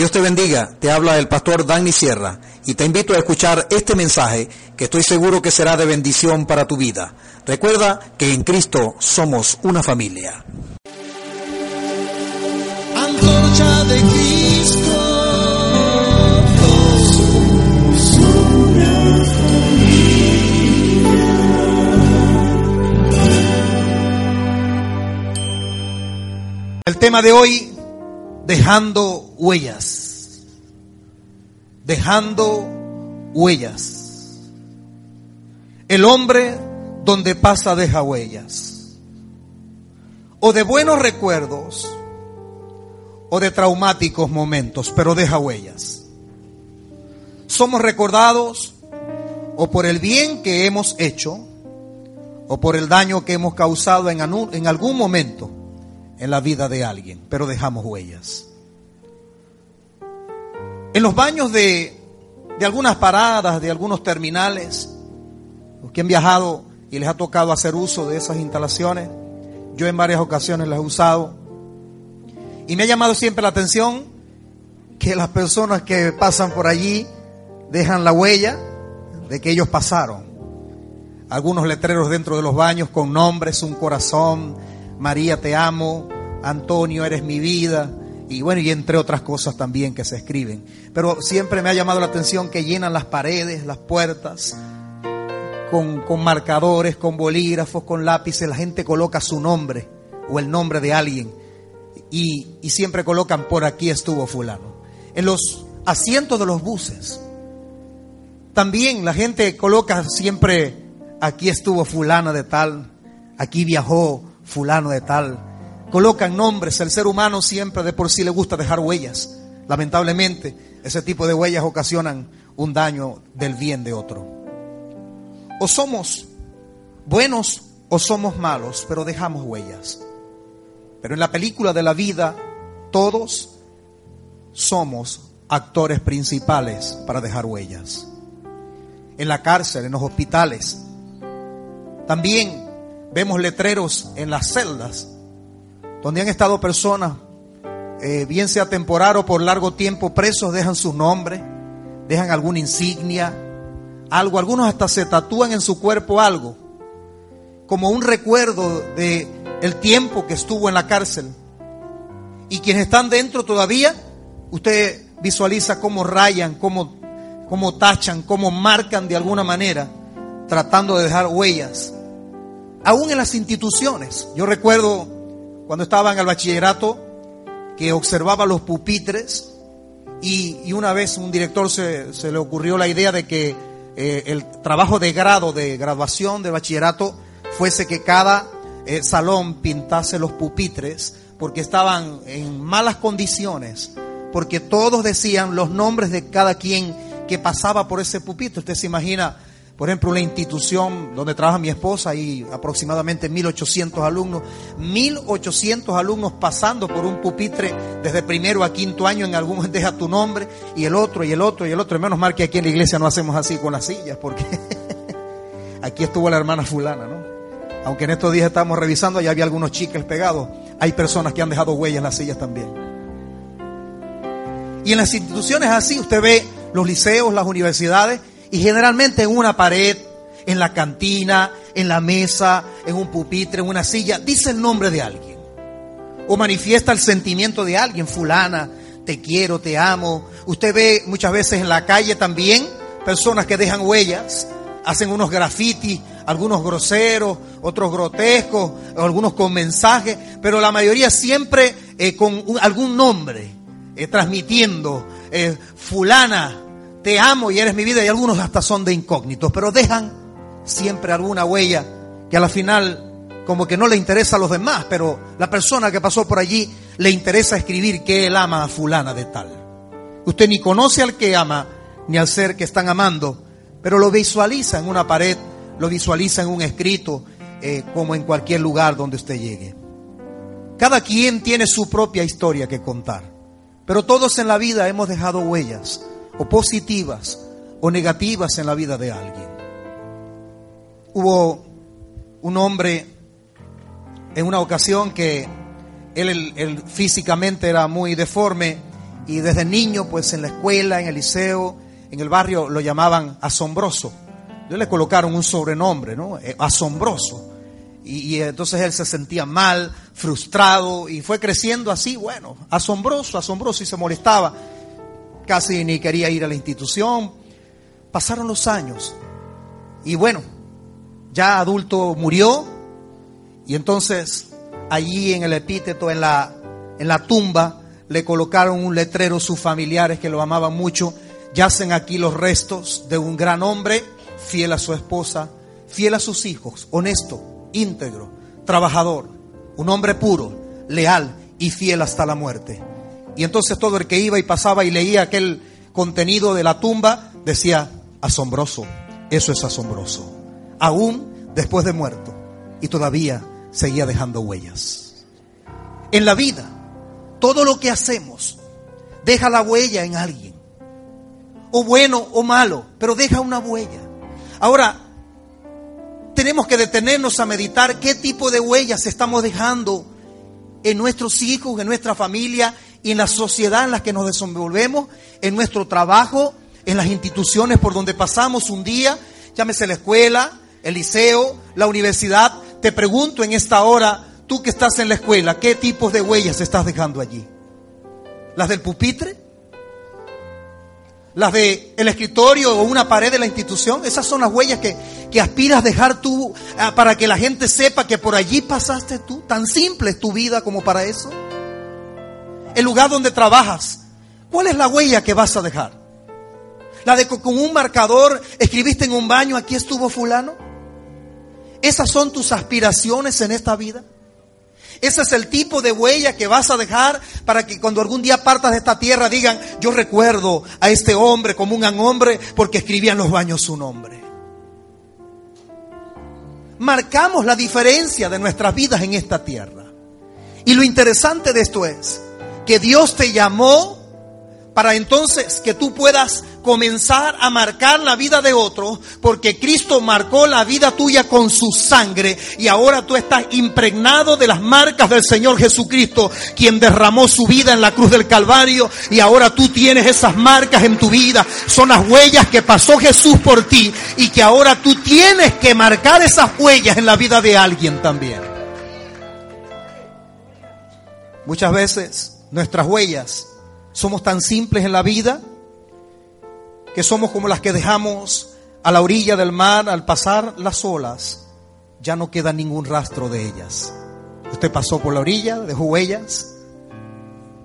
Dios te bendiga, te habla el pastor Danny Sierra y te invito a escuchar este mensaje que estoy seguro que será de bendición para tu vida. Recuerda que en Cristo somos una familia. Antorcha de Cristo. El tema de hoy, dejando huellas. Dejando huellas. El hombre donde pasa deja huellas. O de buenos recuerdos o de traumáticos momentos, pero deja huellas. Somos recordados o por el bien que hemos hecho o por el daño que hemos causado en, algún momento en la vida de alguien, pero dejamos huellas. En los baños de, de algunas paradas, de algunos terminales, los que han viajado y les ha tocado hacer uso de esas instalaciones, yo en varias ocasiones las he usado, y me ha llamado siempre la atención que las personas que pasan por allí dejan la huella de que ellos pasaron. Algunos letreros dentro de los baños con nombres, un corazón, María te amo, Antonio eres mi vida, y bueno, y entre otras cosas también que se escriben. Pero siempre me ha llamado la atención que llenan las paredes, las puertas, con, con marcadores, con bolígrafos, con lápices, la gente coloca su nombre o el nombre de alguien y, y siempre colocan por aquí estuvo fulano. En los asientos de los buses, también la gente coloca siempre aquí estuvo fulano de tal, aquí viajó fulano de tal. Colocan nombres, el ser humano siempre de por sí le gusta dejar huellas. Lamentablemente, ese tipo de huellas ocasionan un daño del bien de otro. O somos buenos o somos malos, pero dejamos huellas. Pero en la película de la vida, todos somos actores principales para dejar huellas. En la cárcel, en los hospitales. También vemos letreros en las celdas, donde han estado personas, eh, bien sea temporal o por largo tiempo, presos, dejan su nombre, dejan alguna insignia, algo. Algunos hasta se tatúan en su cuerpo algo, como un recuerdo de el tiempo que estuvo en la cárcel. Y quienes están dentro todavía, usted visualiza cómo rayan, cómo, cómo tachan, cómo marcan de alguna manera, tratando de dejar huellas. Aún en las instituciones. Yo recuerdo cuando estaba en el bachillerato que observaba los pupitres y, una vez un director se, se le ocurrió la idea de que eh, el trabajo de grado, de graduación de bachillerato, fuese que cada eh, salón pintase los pupitres porque estaban en malas condiciones, porque todos decían los nombres de cada quien que pasaba por ese pupitre. Usted se imagina, por ejemplo, una institución donde trabaja mi esposa y aproximadamente 1800 alumnos, 1800 alumnos pasando por un pupitre desde primero a quinto año, en algún deja tu nombre y el otro y el otro y el otro. Menos mal que aquí en la iglesia no hacemos así con las sillas, porque aquí estuvo la hermana fulana, ¿no? Aunque en estos días estamos revisando, ya había algunos chicles pegados. Hay personas que han dejado huellas en las sillas también. Y en las instituciones así, usted ve los liceos, las universidades, y generalmente en una pared, en la cantina, en la mesa, en un pupitre, en una silla, dice el nombre de alguien. O manifiesta el sentimiento de alguien, fulana, te quiero, te amo. Usted ve muchas veces en la calle también personas que dejan huellas, hacen unos grafitis, algunos groseros, otros grotescos, algunos con mensajes, pero la mayoría siempre eh, con algún nombre, eh, transmitiendo, eh, fulana, te amo y eres mi vida, y algunos hasta son de incógnitos, pero dejan siempre alguna huella que a la final como que no le interesa a los demás, pero la persona que pasó por allí le interesa escribir que él ama a fulana de tal. Usted ni conoce al que ama, ni al ser que están amando, pero lo visualiza en una pared, lo visualiza en un escrito, eh, como en cualquier lugar donde usted llegue. Cada quien tiene su propia historia que contar, pero todos en la vida hemos dejado huellas, o positivas o negativas en la vida de alguien. Hubo un hombre en una ocasión que él, físicamente era muy deforme y desde niño pues en la escuela, en el liceo, en el barrio lo llamaban asombroso. Le colocaron un sobrenombre, ¿no? Eh, asombroso. Y, entonces él se sentía mal, frustrado y fue creciendo así, bueno, asombroso, asombroso y se molestaba. Casi ni quería ir a la institución. Pasaron los años y bueno, ya adulto murió y entonces allí en el epíteto, en la, en la tumba, le colocaron un letrero sus familiares que lo amaban mucho. Yacen aquí los restos de un gran hombre, fiel a su esposa, fiel a sus hijos, honesto, íntegro, trabajador, un hombre puro, leal y fiel hasta la muerte. Y entonces todo el que iba y pasaba y leía aquel contenido de la tumba decía, asombroso, eso es asombroso. Aún después de muerto y todavía seguía dejando huellas. En la vida, todo lo que hacemos deja la huella en alguien. O bueno o malo, pero deja una huella. Ahora, tenemos que detenernos a meditar qué tipo de huellas estamos dejando en nuestros hijos, en nuestra familia y en la sociedad en la que nos desenvolvemos, en nuestro trabajo, en las instituciones por donde pasamos un día, llámese la escuela, el liceo, la universidad. Te pregunto en esta hora, tú que estás en la escuela, ¿qué tipos de huellas estás dejando allí? ¿Las del pupitre? ¿Las del el escritorio o una pared de la institución? Esas son las huellas que, que aspiras dejar tú ah, para que la gente sepa que por allí pasaste tú. Tan simple es tu vida como para eso. El lugar donde trabajas, ¿cuál es la huella que vas a dejar? La de con un marcador escribiste en un baño, aquí estuvo fulano. ¿Esas son tus aspiraciones en esta vida? Ese es el tipo de huella que vas a dejar para que cuando algún día partas de esta tierra digan, yo recuerdo a este hombre como un hombre porque escribía en los baños su nombre. Marcamos la diferencia de nuestras vidas en esta tierra. Y lo interesante de esto es que Dios te llamó para entonces que tú puedas comenzar a marcar la vida de otro, porque Cristo marcó la vida tuya con su sangre y ahora tú estás impregnado de las marcas del Señor Jesucristo, quien derramó su vida en la cruz del Calvario y ahora tú tienes esas marcas en tu vida. Son las huellas que pasó Jesús por ti y que ahora tú tienes que marcar esas huellas en la vida de alguien también. Muchas veces nuestras huellas somos tan simples en la vida que somos como las que dejamos a la orilla del mar al pasar las olas, ya no queda ningún rastro de ellas. Usted pasó por la orilla, dejó huellas,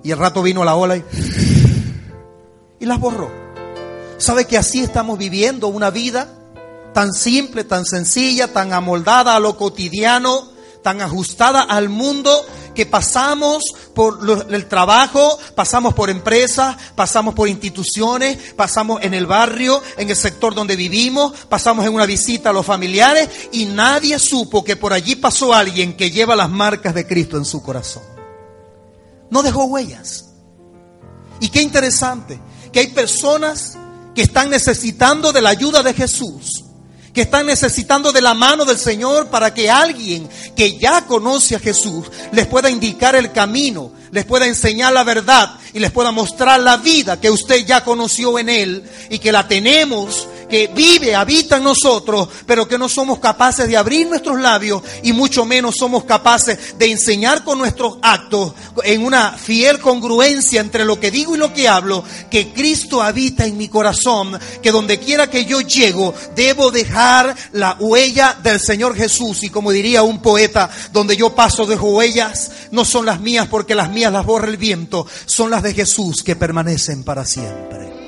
y el rato vino la ola y, y las borró. ¿Sabe que así estamos viviendo una vida tan simple, tan sencilla, tan amoldada a lo cotidiano, tan ajustada al mundo que pasamos por el trabajo, pasamos por empresas, pasamos por instituciones, pasamos en el barrio, en el sector donde vivimos, pasamos en una visita a los familiares y nadie supo que por allí pasó alguien que lleva las marcas de Cristo en su corazón. No dejó huellas. Y qué interesante que hay personas que están necesitando de la ayuda de Jesús que están necesitando de la mano del Señor para que alguien que ya conoce a Jesús les pueda indicar el camino, les pueda enseñar la verdad y les pueda mostrar la vida que usted ya conoció en Él y que la tenemos que vive, habita en nosotros, pero que no somos capaces de abrir nuestros labios y mucho menos somos capaces de enseñar con nuestros actos en una fiel congruencia entre lo que digo y lo que hablo, que Cristo habita en mi corazón, que donde quiera que yo llego, debo dejar la huella del Señor Jesús y como diría un poeta, donde yo paso de huellas, no son las mías porque las mías las borra el viento, son las de Jesús que permanecen para siempre.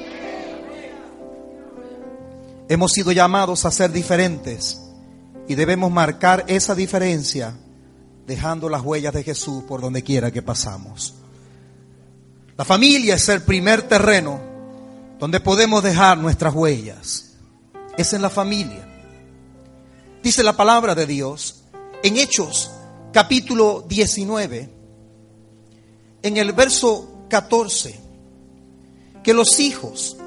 Hemos sido llamados a ser diferentes y debemos marcar esa diferencia dejando las huellas de Jesús por donde quiera que pasamos. La familia es el primer terreno donde podemos dejar nuestras huellas. Es en la familia. Dice la palabra de Dios en Hechos capítulo 19, en el verso 14, que los hijos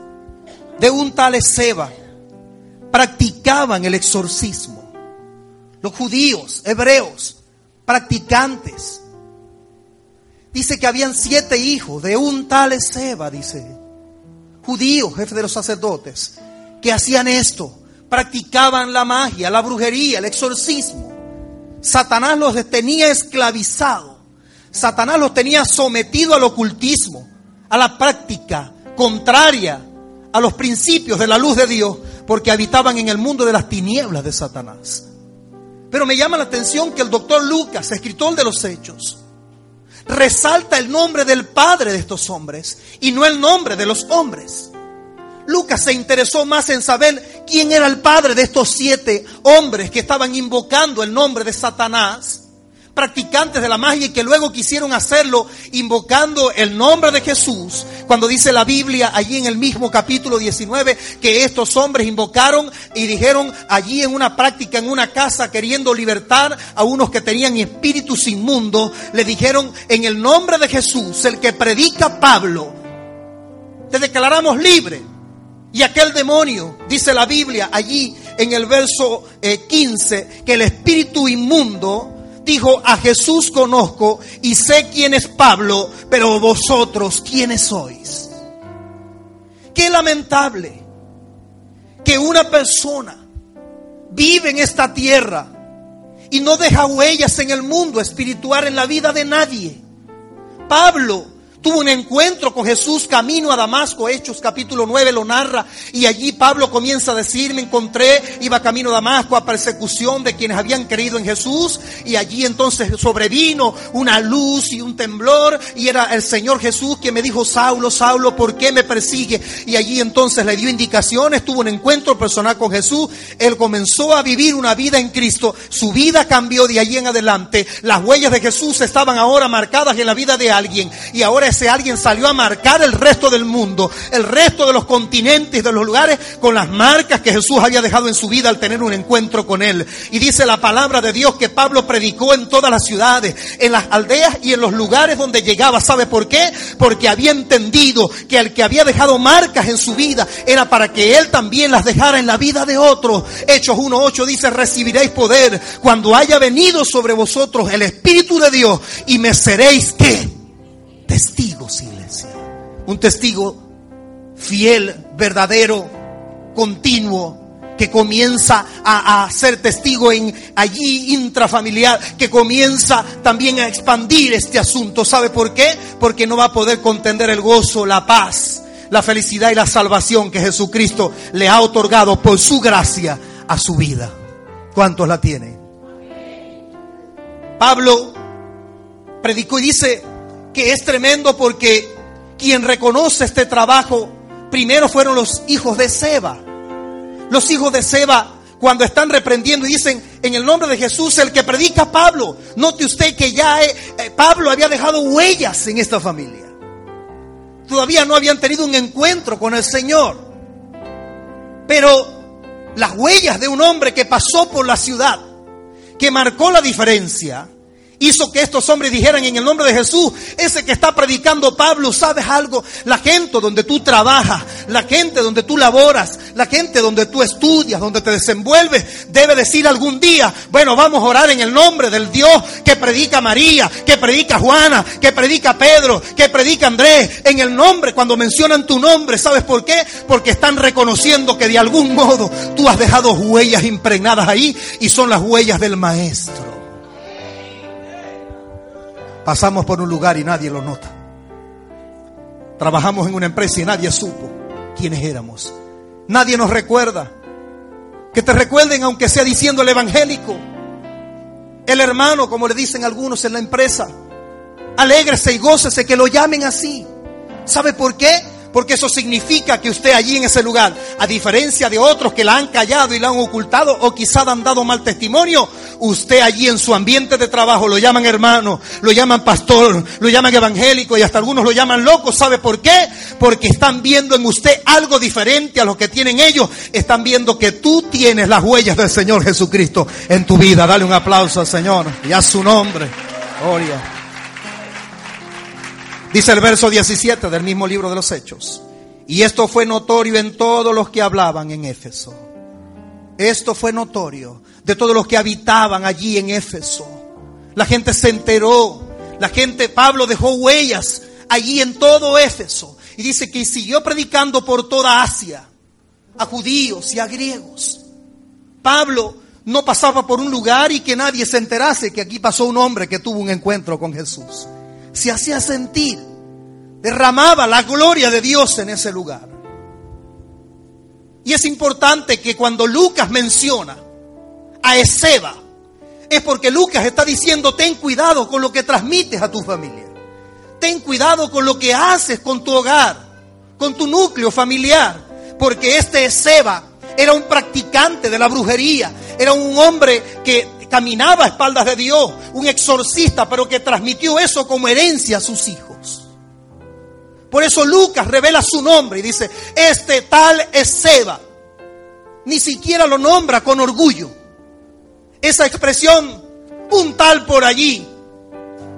de un tal Ezeba practicaban el exorcismo. Los judíos, hebreos, practicantes. Dice que habían siete hijos de un tal Ezeba, dice. Judíos, jefe de los sacerdotes, que hacían esto. Practicaban la magia, la brujería, el exorcismo. Satanás los tenía esclavizados. Satanás los tenía sometido al ocultismo, a la práctica contraria a los principios de la luz de Dios, porque habitaban en el mundo de las tinieblas de Satanás. Pero me llama la atención que el doctor Lucas, escritor de los Hechos, resalta el nombre del padre de estos hombres y no el nombre de los hombres. Lucas se interesó más en saber quién era el padre de estos siete hombres que estaban invocando el nombre de Satanás practicantes de la magia y que luego quisieron hacerlo invocando el nombre de Jesús, cuando dice la Biblia allí en el mismo capítulo 19 que estos hombres invocaron y dijeron allí en una práctica, en una casa, queriendo libertar a unos que tenían espíritus inmundos, le dijeron en el nombre de Jesús, el que predica Pablo, te declaramos libre. Y aquel demonio, dice la Biblia allí en el verso 15, eh, que el espíritu inmundo dijo, a Jesús conozco y sé quién es Pablo, pero vosotros, ¿quiénes sois? Qué lamentable que una persona vive en esta tierra y no deja huellas en el mundo espiritual, en la vida de nadie. Pablo Tuvo un encuentro con Jesús camino a Damasco, Hechos capítulo 9 lo narra, y allí Pablo comienza a decir, me encontré, iba camino a Damasco a persecución de quienes habían creído en Jesús, y allí entonces sobrevino una luz y un temblor, y era el Señor Jesús quien me dijo, Saulo, Saulo, ¿por qué me persigue? Y allí entonces le dio indicaciones, tuvo un encuentro personal con Jesús, él comenzó a vivir una vida en Cristo, su vida cambió de allí en adelante, las huellas de Jesús estaban ahora marcadas en la vida de alguien, y ahora ese alguien salió a marcar el resto del mundo, el resto de los continentes, de los lugares, con las marcas que Jesús había dejado en su vida al tener un encuentro con él. Y dice la palabra de Dios que Pablo predicó en todas las ciudades, en las aldeas y en los lugares donde llegaba. ¿Sabe por qué? Porque había entendido que el que había dejado marcas en su vida era para que él también las dejara en la vida de otros. Hechos 1.8 dice, recibiréis poder cuando haya venido sobre vosotros el Espíritu de Dios y me seréis que testigos, iglesia. Un testigo fiel, verdadero, continuo, que comienza a, ser testigo en allí intrafamiliar, que comienza también a expandir este asunto. ¿Sabe por qué? Porque no va a poder contender el gozo, la paz, la felicidad y la salvación que Jesucristo le ha otorgado por su gracia a su vida. ¿Cuántos la tienen? Pablo predicó y dice, que es tremendo porque quien reconoce este trabajo primero fueron los hijos de Seba. Los hijos de Seba cuando están reprendiendo y dicen en el nombre de Jesús el que predica Pablo. Note usted que ya eh, eh, Pablo había dejado huellas en esta familia. Todavía no habían tenido un encuentro con el Señor. Pero las huellas de un hombre que pasó por la ciudad, que marcó la diferencia, hizo que estos hombres dijeran en el nombre de Jesús, ese que está predicando Pablo, ¿sabes algo? La gente donde tú trabajas, la gente donde tú laboras, la gente donde tú estudias, donde te desenvuelves, debe decir algún día, bueno, vamos a orar en el nombre del Dios que predica María, que predica Juana, que predica Pedro, que predica Andrés, en el nombre, cuando mencionan tu nombre, ¿sabes por qué? Porque están reconociendo que de algún modo tú has dejado huellas impregnadas ahí y son las huellas del Maestro. Pasamos por un lugar y nadie lo nota. Trabajamos en una empresa y nadie supo quiénes éramos. Nadie nos recuerda. Que te recuerden aunque sea diciendo el evangélico. El hermano, como le dicen algunos en la empresa. Alégrese y gócese que lo llamen así. ¿Sabe por qué? Porque eso significa que usted allí en ese lugar, a diferencia de otros que la han callado y la han ocultado o quizá han dado mal testimonio, usted allí en su ambiente de trabajo lo llaman hermano, lo llaman pastor, lo llaman evangélico y hasta algunos lo llaman loco. ¿Sabe por qué? Porque están viendo en usted algo diferente a lo que tienen ellos. Están viendo que tú tienes las huellas del Señor Jesucristo en tu vida. Dale un aplauso al Señor y a su nombre. Gloria. Dice el verso 17 del mismo libro de los Hechos. Y esto fue notorio en todos los que hablaban en Éfeso. Esto fue notorio de todos los que habitaban allí en Éfeso. La gente se enteró. La gente, Pablo dejó huellas allí en todo Éfeso. Y dice que siguió predicando por toda Asia, a judíos y a griegos. Pablo no pasaba por un lugar y que nadie se enterase que aquí pasó un hombre que tuvo un encuentro con Jesús. Se hacía sentir, derramaba la gloria de Dios en ese lugar. Y es importante que cuando Lucas menciona a Ezeba, es porque Lucas está diciendo, ten cuidado con lo que transmites a tu familia. Ten cuidado con lo que haces con tu hogar, con tu núcleo familiar, porque este Ezeba era un practicante de la brujería, era un hombre que caminaba a espaldas de Dios, un exorcista, pero que transmitió eso como herencia a sus hijos. Por eso Lucas revela su nombre y dice, este tal es Seba. Ni siquiera lo nombra con orgullo. Esa expresión, un tal por allí,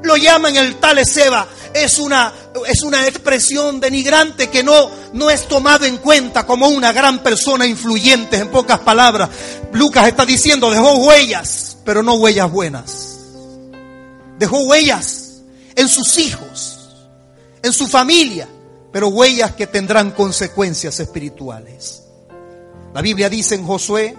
lo llaman el tal es Seba es una, es una expresión denigrante que no, no es tomado en cuenta como una gran persona influyente, en pocas palabras. Lucas está diciendo, dejó huellas, pero no huellas buenas. Dejó huellas en sus hijos, en su familia, pero huellas que tendrán consecuencias espirituales. La Biblia dice en Josué,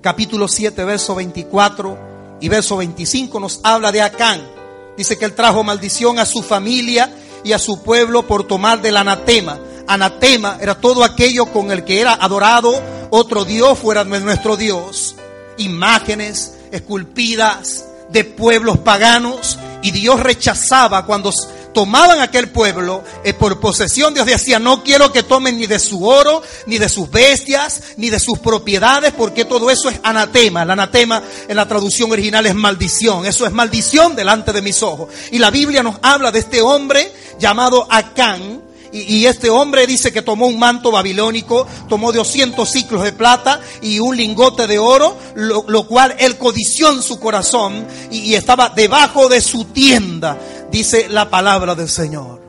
capítulo 7, verso 24 y verso 25, nos habla de Acán Dice que él trajo maldición a su familia y a su pueblo por tomar del anatema. Anatema era todo aquello con el que era adorado otro Dios fuera de nuestro Dios. Imágenes esculpidas de pueblos paganos y Dios rechazaba cuando tomaban aquel pueblo eh, por posesión, Dios decía, no quiero que tomen ni de su oro, ni de sus bestias, ni de sus propiedades, porque todo eso es anatema. El anatema en la traducción original es maldición. Eso es maldición delante de mis ojos. Y la Biblia nos habla de este hombre llamado Acán, y, este hombre dice que tomó un manto babilónico, tomó 200 ciclos de plata y un lingote de oro, lo, cual él codició en su corazón y estaba debajo de su tienda dice la palabra del Señor.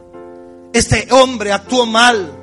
Este hombre actuó mal.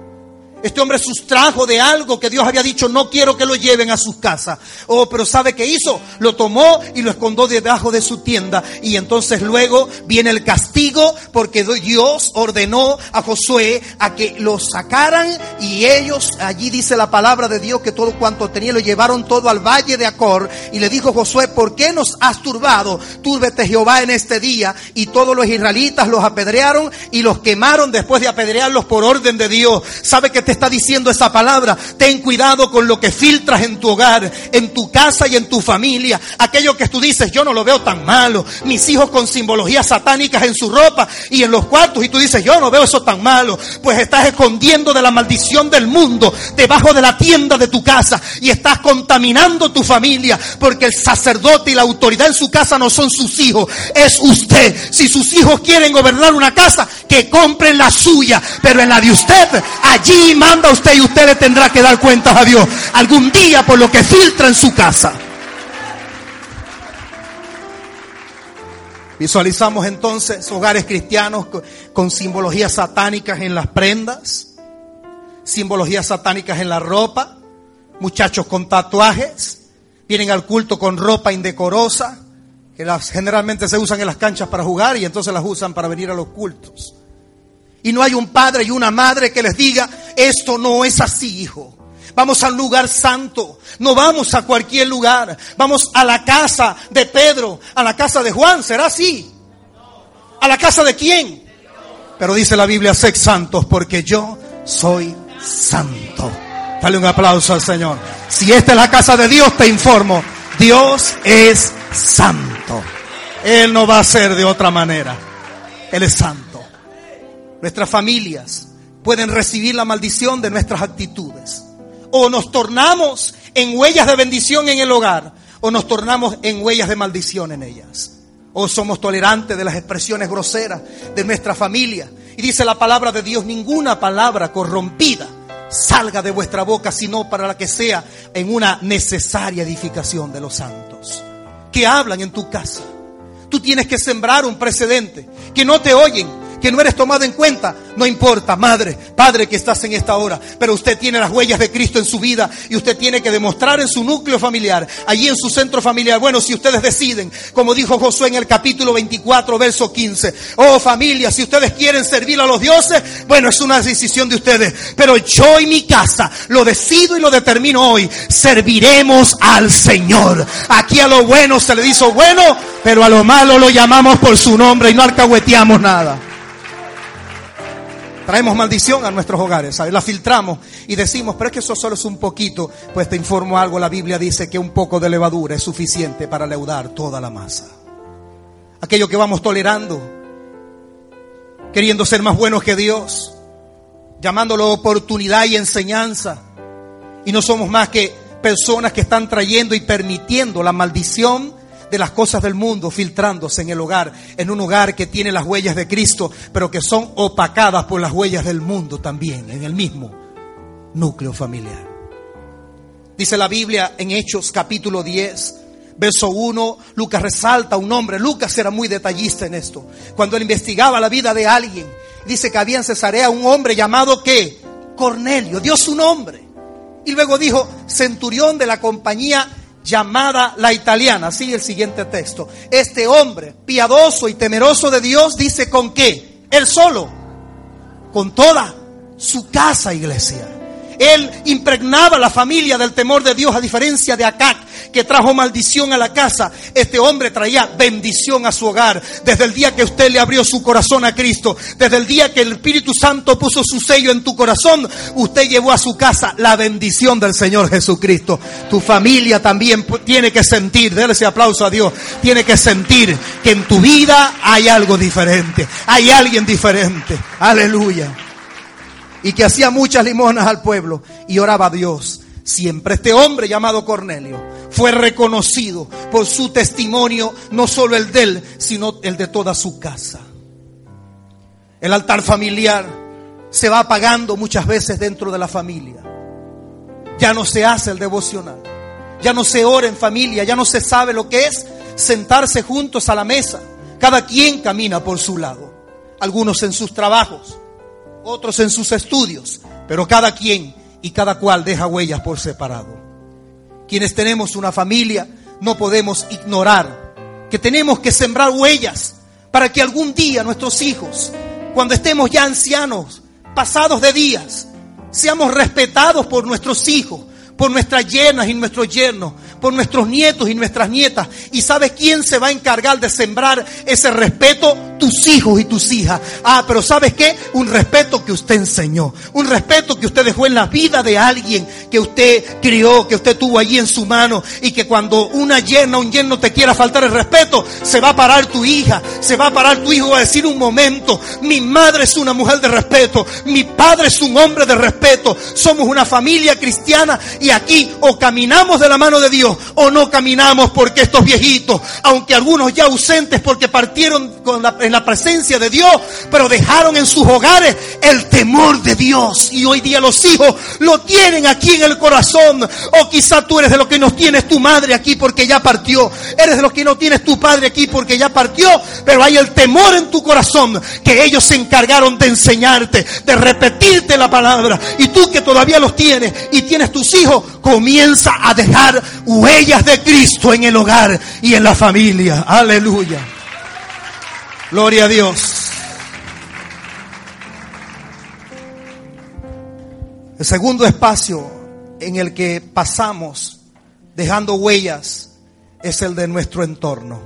Este hombre sustrajo de algo que Dios había dicho, no quiero que lo lleven a sus casas. Oh, pero ¿sabe qué hizo? Lo tomó y lo escondió debajo de su tienda. Y entonces luego viene el castigo porque Dios ordenó a Josué a que lo sacaran y ellos, allí dice la palabra de Dios que todo cuanto tenía lo llevaron todo al valle de Acor. Y le dijo Josué, ¿por qué nos has turbado? Túrbete Jehová en este día. Y todos los israelitas los apedrearon y los quemaron después de apedrearlos por orden de Dios. ¿Sabe que te está diciendo esa palabra. Ten cuidado con lo que filtras en tu hogar, en tu casa y en tu familia. Aquello que tú dices, yo no lo veo tan malo. Mis hijos con simbologías satánicas en su ropa y en los cuartos. Y tú dices, yo no veo eso tan malo. Pues estás escondiendo de la maldición del mundo debajo de la tienda de tu casa. Y estás contaminando tu familia. Porque el sacerdote y la autoridad en su casa no son sus hijos. Es usted. Si sus hijos quieren gobernar una casa, que compren la suya. Pero en la de usted, allí manda usted y usted le tendrá que dar cuentas a Dios algún día por lo que filtra en su casa. Visualizamos entonces hogares cristianos con, simbologías satánicas en las prendas, simbologías satánicas en la ropa, muchachos con tatuajes, vienen al culto con ropa indecorosa, que las, generalmente se usan en las canchas para jugar y entonces las usan para venir a los cultos. Y no hay un padre y una madre que les diga, esto no es así, hijo. Vamos al lugar santo. No vamos a cualquier lugar. Vamos a la casa de Pedro, a la casa de Juan. ¿Será así? ¿A la casa de quién? Pero dice la Biblia, sed santos porque yo soy santo. Dale un aplauso al Señor. Si esta es la casa de Dios, te informo, Dios es santo. Él no va a ser de otra manera. Él es santo. Nuestras familias pueden recibir la maldición de nuestras actitudes. O nos tornamos en huellas de bendición en el hogar, o nos tornamos en huellas de maldición en ellas. O somos tolerantes de las expresiones groseras de nuestra familia. Y dice la palabra de Dios, ninguna palabra corrompida salga de vuestra boca, sino para la que sea en una necesaria edificación de los santos. Que hablan en tu casa. Tú tienes que sembrar un precedente. Que no te oyen, que no eres tomado en cuenta, no importa, madre, padre que estás en esta hora, pero usted tiene las huellas de Cristo en su vida y usted tiene que demostrar en su núcleo familiar, allí en su centro familiar. Bueno, si ustedes deciden, como dijo Josué en el capítulo 24, verso 15, oh familia, si ustedes quieren servir a los dioses, bueno, es una decisión de ustedes, pero yo y mi casa lo decido y lo determino hoy, serviremos al Señor. Aquí a lo bueno se le dice bueno, pero a lo malo lo llamamos por su nombre y no alcahueteamos nada. Traemos maldición a nuestros hogares, ¿sabes? La filtramos y decimos, pero es que eso solo es un poquito. Pues te informo algo, la Biblia dice que un poco de levadura es suficiente para leudar toda la masa. Aquello que vamos tolerando, queriendo ser más buenos que Dios, llamándolo oportunidad y enseñanza. Y no somos más que personas que están trayendo y permitiendo la maldición de las cosas del mundo filtrándose en el hogar, en un hogar que tiene las huellas de Cristo, pero que son opacadas por las huellas del mundo también, en el mismo núcleo familiar. Dice la Biblia en Hechos capítulo 10, verso 1, Lucas resalta un nombre, Lucas era muy detallista en esto, cuando él investigaba la vida de alguien, dice que había en Cesarea un hombre llamado que Cornelio, dio su nombre. Y luego dijo, centurión de la compañía llamada la italiana. Sigue el siguiente texto. Este hombre, piadoso y temeroso de Dios, dice con qué? Él solo, con toda su casa iglesia. Él impregnaba la familia del temor de Dios a diferencia de Acac, que trajo maldición a la casa. Este hombre traía bendición a su hogar. Desde el día que usted le abrió su corazón a Cristo, desde el día que el Espíritu Santo puso su sello en tu corazón, usted llevó a su casa la bendición del Señor Jesucristo. Tu familia también tiene que sentir, déle ese aplauso a Dios, tiene que sentir que en tu vida hay algo diferente, hay alguien diferente. Aleluya y que hacía muchas limonas al pueblo y oraba a Dios. Siempre este hombre llamado Cornelio fue reconocido por su testimonio, no solo el de él, sino el de toda su casa. El altar familiar se va apagando muchas veces dentro de la familia. Ya no se hace el devocional, ya no se ora en familia, ya no se sabe lo que es sentarse juntos a la mesa. Cada quien camina por su lado, algunos en sus trabajos, otros en sus estudios, pero cada quien y cada cual deja huellas por separado. Quienes tenemos una familia no podemos ignorar que tenemos que sembrar huellas para que algún día nuestros hijos, cuando estemos ya ancianos, pasados de días, seamos respetados por nuestros hijos, por nuestras yernas y nuestros yernos, por nuestros nietos y nuestras nietas. ¿Y sabes quién se va a encargar de sembrar ese respeto? Tus hijos y tus hijas. Ah, pero ¿sabes qué? Un respeto que usted enseñó. Un respeto que usted dejó en la vida de alguien que usted crió, que usted tuvo allí en su mano. Y que cuando una yerna, un yerno te quiera faltar el respeto, se va a parar tu hija, se va a parar tu hijo a decir un momento, mi madre es una mujer de respeto, mi padre es un hombre de respeto, somos una familia cristiana y aquí o caminamos de la mano de Dios o no caminamos porque estos viejitos, aunque algunos ya ausentes porque partieron en la presencia de Dios, pero dejaron en sus hogares el temor de Dios. Y hoy día los hijos lo tienen aquí en el corazón. O quizá tú eres de los que no tienes tu madre aquí porque ya partió. Eres de los que no tienes tu padre aquí porque ya partió. Pero hay el temor en tu corazón que ellos se encargaron de enseñarte, de repetirte la palabra. Y tú que todavía los tienes y tienes tus hijos, comienza a dejar huellas de Cristo en el hogar y en la familia. Aleluya. Gloria a Dios. El segundo espacio en el que pasamos dejando huellas es el de nuestro entorno,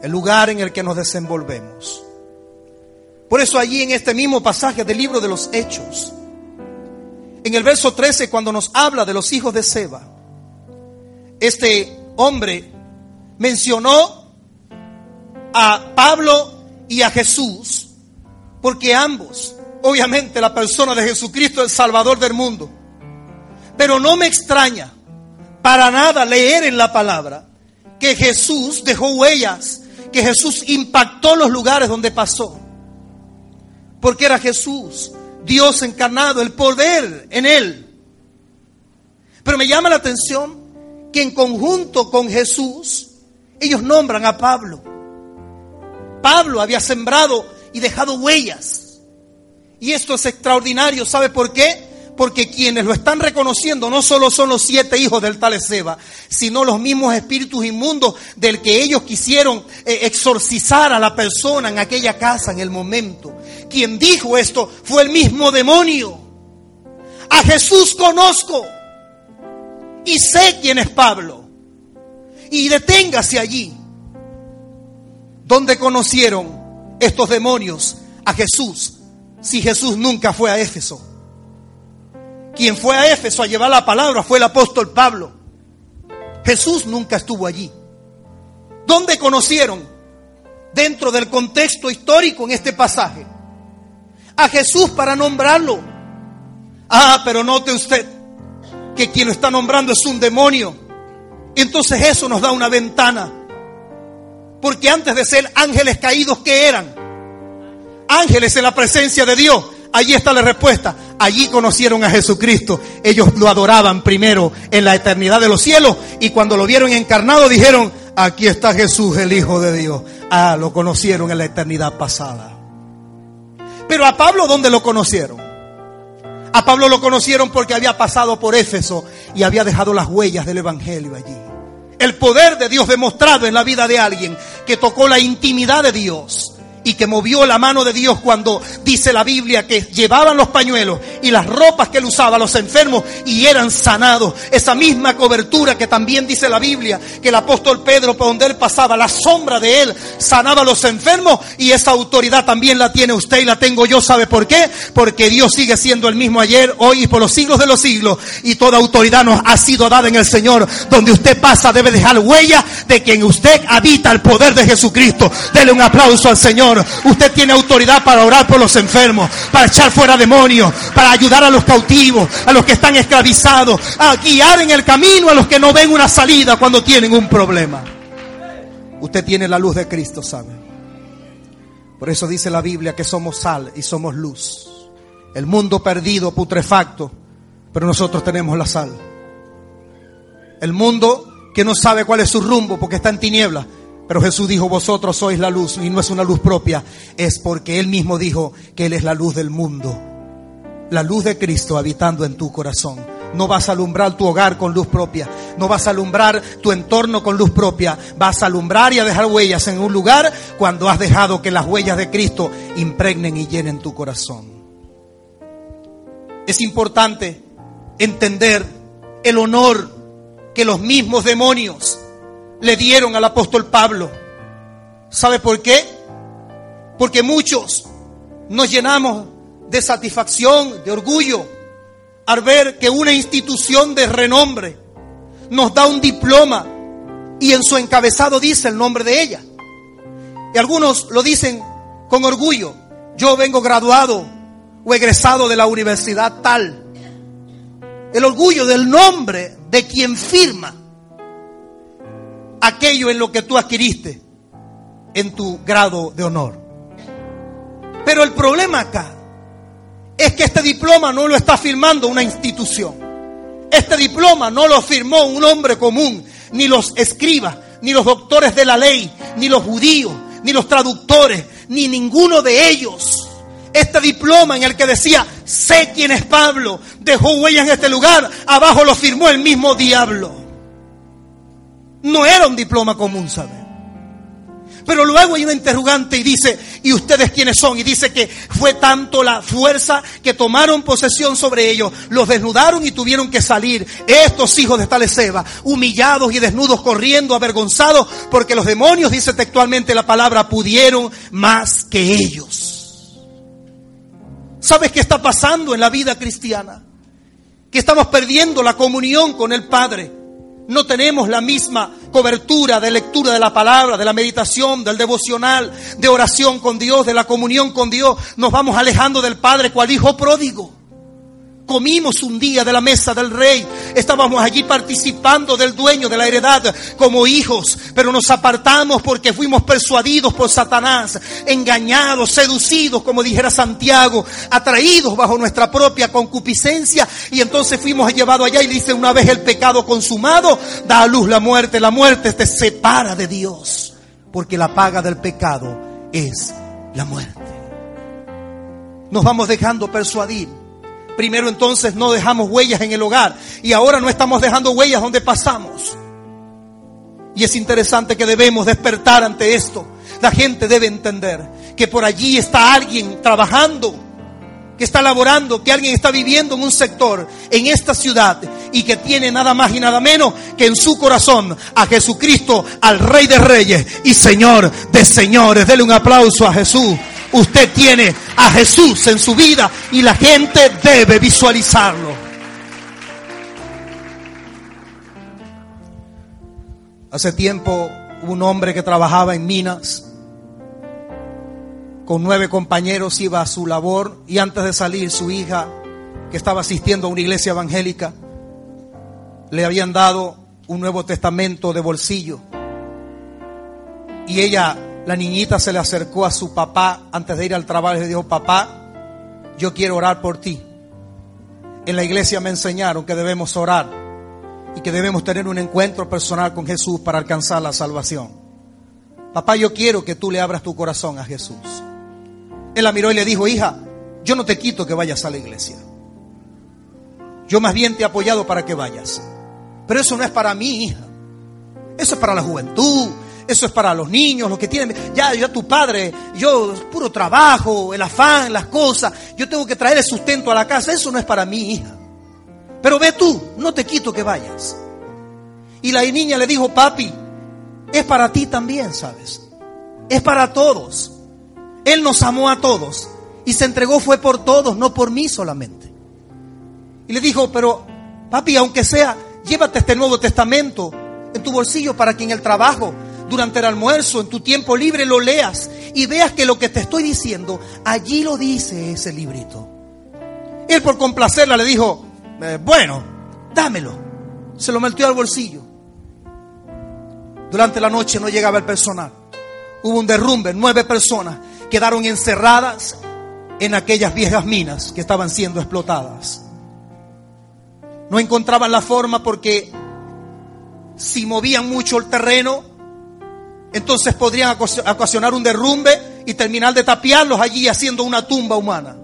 el lugar en el que nos desenvolvemos. Por eso allí en este mismo pasaje del libro de los Hechos, en el verso 13, cuando nos habla de los hijos de Seba, este hombre mencionó a Pablo y a Jesús, porque ambos, obviamente la persona de Jesucristo, el Salvador del mundo, pero no me extraña para nada leer en la palabra que Jesús dejó huellas, que Jesús impactó los lugares donde pasó, porque era Jesús, Dios encarnado, el poder en él. Pero me llama la atención que en conjunto con Jesús, ellos nombran a Pablo. Pablo había sembrado y dejado huellas. Y esto es extraordinario, ¿sabe por qué? Porque quienes lo están reconociendo no solo son los siete hijos del tal Ezeba, sino los mismos espíritus inmundos del que ellos quisieron eh, exorcizar a la persona en aquella casa en el momento. Quien dijo esto fue el mismo demonio. A Jesús conozco y sé quién es Pablo. Y deténgase allí. ¿Dónde conocieron estos demonios a Jesús si Jesús nunca fue a Éfeso? Quien fue a Éfeso a llevar la palabra fue el apóstol Pablo. Jesús nunca estuvo allí. ¿Dónde conocieron? Dentro del contexto histórico en este pasaje. A Jesús para nombrarlo. Ah, pero note usted que quien lo está nombrando es un demonio. Entonces eso nos da una ventana. Porque antes de ser ángeles caídos, ¿qué eran? Ángeles en la presencia de Dios. Allí está la respuesta. Allí conocieron a Jesucristo. Ellos lo adoraban primero en la eternidad de los cielos y cuando lo vieron encarnado dijeron, aquí está Jesús, el Hijo de Dios. Ah, lo conocieron en la eternidad pasada. Pero a Pablo, ¿dónde lo conocieron? A Pablo lo conocieron porque había pasado por Éfeso y había dejado las huellas del Evangelio allí. El poder de Dios demostrado en la vida de alguien que tocó la intimidad de Dios y que movió la mano de Dios cuando dice la Biblia que llevaban los pañuelos y las ropas que él usaba a los enfermos y eran sanados. Esa misma cobertura que también dice la Biblia que el apóstol Pedro por donde él pasaba, la sombra de él sanaba a los enfermos y esa autoridad también la tiene usted y la tengo yo. ¿Sabe por qué? Porque Dios sigue siendo el mismo ayer, hoy y por los siglos de los siglos y toda autoridad nos ha sido dada en el Señor. Donde usted pasa debe dejar huella de que en usted habita el poder de Jesucristo. Dele un aplauso al Señor. Usted tiene autoridad para orar por los enfermos, para echar fuera demonios, para ayudar a los cautivos, a los que están esclavizados, a guiar en el camino a los que no ven una salida cuando tienen un problema. Usted tiene la luz de Cristo, ¿sabe? Por eso dice la Biblia que somos sal y somos luz. El mundo perdido, putrefacto, pero nosotros tenemos la sal. El mundo que no sabe cuál es su rumbo porque está en tinieblas, pero Jesús dijo, vosotros sois la luz y no es una luz propia, es porque Él mismo dijo que Él es la luz del mundo. La luz de Cristo habitando en tu corazón. No vas a alumbrar tu hogar con luz propia. No vas a alumbrar tu entorno con luz propia. Vas a alumbrar y a dejar huellas en un lugar cuando has dejado que las huellas de Cristo impregnen y llenen tu corazón. Es importante entender el honor que los mismos demonios le dieron al apóstol Pablo. ¿Sabe por qué? Porque muchos nos llenamos de satisfacción, de orgullo, al ver que una institución de renombre nos da un diploma y en su encabezado dice el nombre de ella. Y algunos lo dicen con orgullo. Yo vengo graduado o egresado de la universidad tal. El orgullo del nombre de quien firma aquello en lo que tú adquiriste en tu grado de honor. Pero el problema acá es que este diploma no lo está firmando una institución. Este diploma no lo firmó un hombre común, ni los escribas, ni los doctores de la ley, ni los judíos, ni los traductores, ni ninguno de ellos. Este diploma en el que decía, sé quién es Pablo, dejó huella en este lugar, abajo lo firmó el mismo diablo. No era un diploma común, ¿sabe? Pero luego hay una interrogante y dice, ¿y ustedes quiénes son? Y dice que fue tanto la fuerza que tomaron posesión sobre ellos, los desnudaron y tuvieron que salir. Estos hijos de Taleseba, humillados y desnudos, corriendo, avergonzados, porque los demonios, dice textualmente la palabra, pudieron más que ellos. ¿Sabes qué está pasando en la vida cristiana? Que estamos perdiendo la comunión con el Padre no tenemos la misma cobertura de lectura de la palabra, de la meditación, del devocional, de oración con Dios, de la comunión con Dios. Nos vamos alejando del Padre cual hijo pródigo. Comimos un día de la mesa del rey. Estábamos allí participando del dueño de la heredad como hijos, pero nos apartamos porque fuimos persuadidos por Satanás, engañados, seducidos, como dijera Santiago, atraídos bajo nuestra propia concupiscencia y entonces fuimos llevados allá y dice una vez el pecado consumado, da a luz la muerte. La muerte te separa de Dios, porque la paga del pecado es la muerte. nos vamos dejando persuadir. Primero entonces no dejamos huellas en el hogar y ahora no estamos dejando huellas donde pasamos. Y es interesante que debemos despertar ante esto. La gente debe entender que por allí está alguien trabajando, que está laborando, que alguien está viviendo en un sector, en esta ciudad, y que tiene nada más y nada menos que en su corazón a Jesucristo, al Rey de Reyes y Señor de Señores. Dele un aplauso a Jesús. Usted tiene a Jesús en su vida y la gente debe visualizarlo. Hace tiempo un hombre que trabajaba en minas. Con nueve compañeros iba a su labor y antes de salir su hija, que estaba asistiendo a una iglesia evangélica, le habían dado un Nuevo Testamento de bolsillo. Y ella la niñita se le acercó a su papá antes de ir al trabajo y le dijo, papá, yo quiero orar por ti. En la iglesia me enseñaron que debemos orar y que debemos tener un encuentro personal con Jesús para alcanzar la salvación. Papá, yo quiero que tú le abras tu corazón a Jesús. Él la miró y le dijo, hija, yo no te quito que vayas a la iglesia. Yo más bien te he apoyado para que vayas. Pero eso no es para mí, hija. Eso es para la juventud, eso es para los niños, los que tienen, ya, ya tu padre, yo, puro trabajo, el afán, las cosas, yo tengo que traer el sustento a la casa, eso no es para mí, hija. Pero ve tú, no te quito que vayas. Y la niña le dijo, papi, es para ti también, ¿sabes? Es para todos. Él nos amó a todos y se entregó fue por todos, no por mí solamente. Y le dijo, pero papi, aunque sea, llévate este Nuevo Testamento en tu bolsillo para que en el trabajo durante el almuerzo, en tu tiempo libre, lo leas y veas que lo que te estoy diciendo, allí lo dice ese librito. Él por complacerla le dijo, eh, bueno, dámelo. Se lo metió al bolsillo. Durante la noche no llegaba el personal. Hubo un derrumbe, nueve personas quedaron encerradas en aquellas viejas minas que estaban siendo explotadas. No encontraban la forma porque si movían mucho el terreno, entonces podrían ocasionar un derrumbe y terminar de tapiarlos allí haciendo una tumba humana.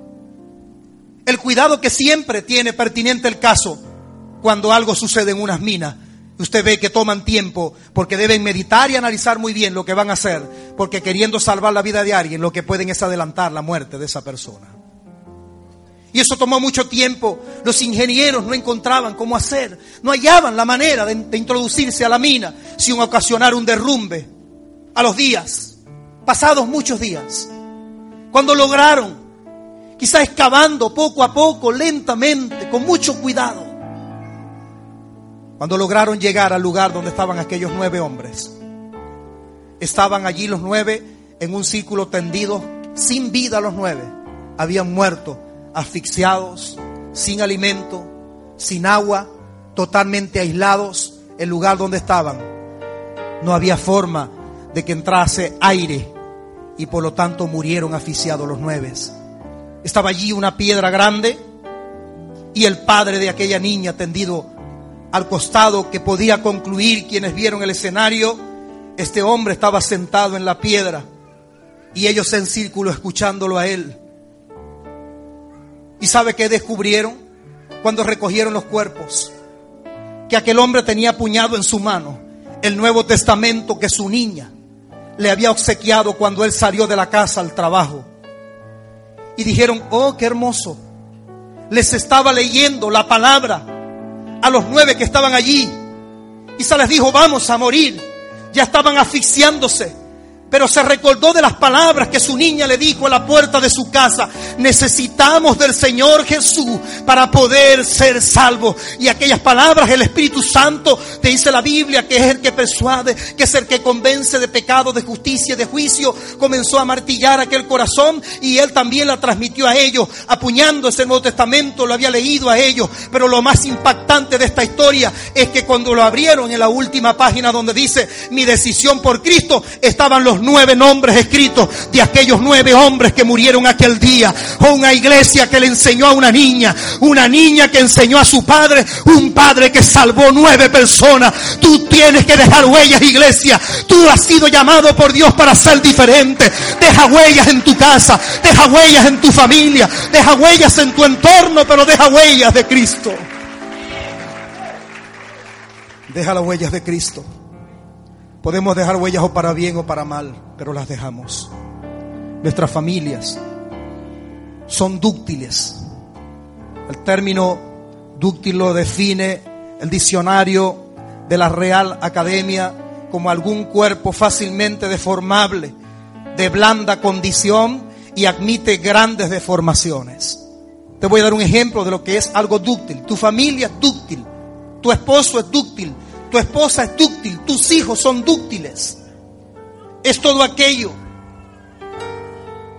El cuidado que siempre tiene pertinente el caso cuando algo sucede en unas minas. Usted ve que toman tiempo porque deben meditar y analizar muy bien lo que van a hacer, porque queriendo salvar la vida de alguien, lo que pueden es adelantar la muerte de esa persona. Y eso tomó mucho tiempo. Los ingenieros no encontraban cómo hacer, no hallaban la manera de, de introducirse a la mina sin ocasionar un derrumbe a los días, pasados muchos días, cuando lograron, quizá excavando poco a poco, lentamente, con mucho cuidado, cuando lograron llegar al lugar donde estaban aquellos nueve hombres, estaban allí los nueve en un círculo tendido, sin vida los nueve, habían muerto, asfixiados, sin alimento, sin agua, totalmente aislados, el lugar donde estaban. No había forma que entrase aire y por lo tanto murieron asfixiados los nueve. Estaba allí una piedra grande y el padre de aquella niña tendido al costado que podía concluir quienes vieron el escenario, este hombre estaba sentado en la piedra y ellos en círculo escuchándolo a él. ¿Y sabe qué descubrieron cuando recogieron los cuerpos? Que aquel hombre tenía apuñado en su mano el Nuevo Testamento que su niña le había obsequiado cuando él salió de la casa al trabajo. Y dijeron, oh, qué hermoso. Les estaba leyendo la palabra a los nueve que estaban allí. Y se les dijo, vamos a morir. Ya estaban asfixiándose pero se recordó de las palabras que su niña le dijo a la puerta de su casa. Necesitamos del Señor Jesús para poder ser salvos. Y aquellas palabras el Espíritu Santo te dice la Biblia que es el que persuade, que es el que convence de pecado, de justicia, de juicio. Comenzó a martillar aquel corazón y él también la transmitió a ellos. Apuñando ese Nuevo Testamento, lo había leído a ellos. Pero lo más impactante de esta historia es que cuando lo abrieron en la última página donde dice mi decisión por Cristo, estaban los nueve nombres escritos de aquellos nueve hombres que murieron aquel día. O una iglesia que le enseñó a una niña, una niña que enseñó a su padre, un padre que salvó nueve personas. Tú tienes que dejar huellas, iglesia. Tú has sido llamado por Dios para ser diferente. Deja huellas en tu casa, deja huellas en tu familia, deja huellas en tu entorno, pero deja huellas de Cristo. Deja las huellas de Cristo. Podemos dejar huellas o para bien o para mal, pero las dejamos. Nuestras familias son dúctiles. El término dúctil lo define el diccionario de la Real Academia como algún cuerpo fácilmente deformable, de blanda condición y admite grandes deformaciones. Te voy a dar un ejemplo de lo que es algo dúctil. Tu familia es dúctil, tu esposo es dúctil, tu esposa es dúctil, tus hijos son dúctiles. Es todo aquello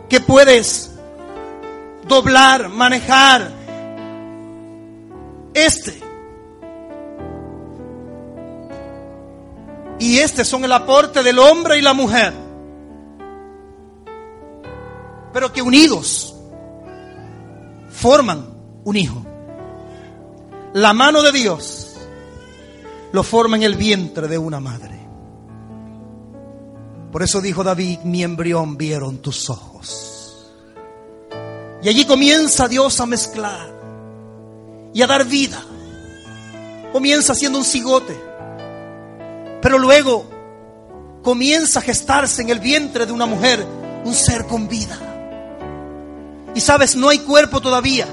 que puedes doblar, manejar. Este. Y este son el aporte del hombre y la mujer. Pero que unidos forman un hijo. La mano de Dios lo forma en el vientre de una madre. Por eso dijo David, mi embrión vieron tus ojos. Y allí comienza Dios a mezclar y a dar vida. Comienza siendo un cigote, pero luego comienza a gestarse en el vientre de una mujer un ser con vida. Y sabes, no hay cuerpo todavía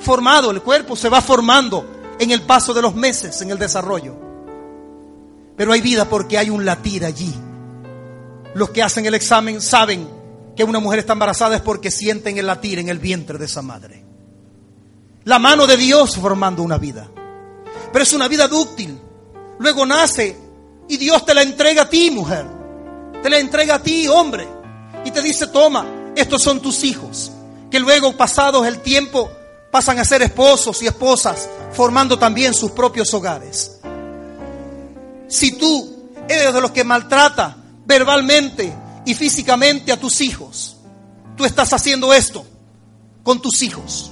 formado, el cuerpo se va formando en el paso de los meses, en el desarrollo. Pero hay vida porque hay un latir allí. Los que hacen el examen saben que una mujer está embarazada es porque sienten el latir en el vientre de esa madre. La mano de Dios formando una vida. Pero es una vida dúctil. Luego nace y Dios te la entrega a ti, mujer. Te la entrega a ti, hombre. Y te dice, toma, estos son tus hijos. Que luego, pasados el tiempo, pasan a ser esposos y esposas, formando también sus propios hogares. Si tú eres de los que maltrata verbalmente y físicamente a tus hijos, tú estás haciendo esto con tus hijos.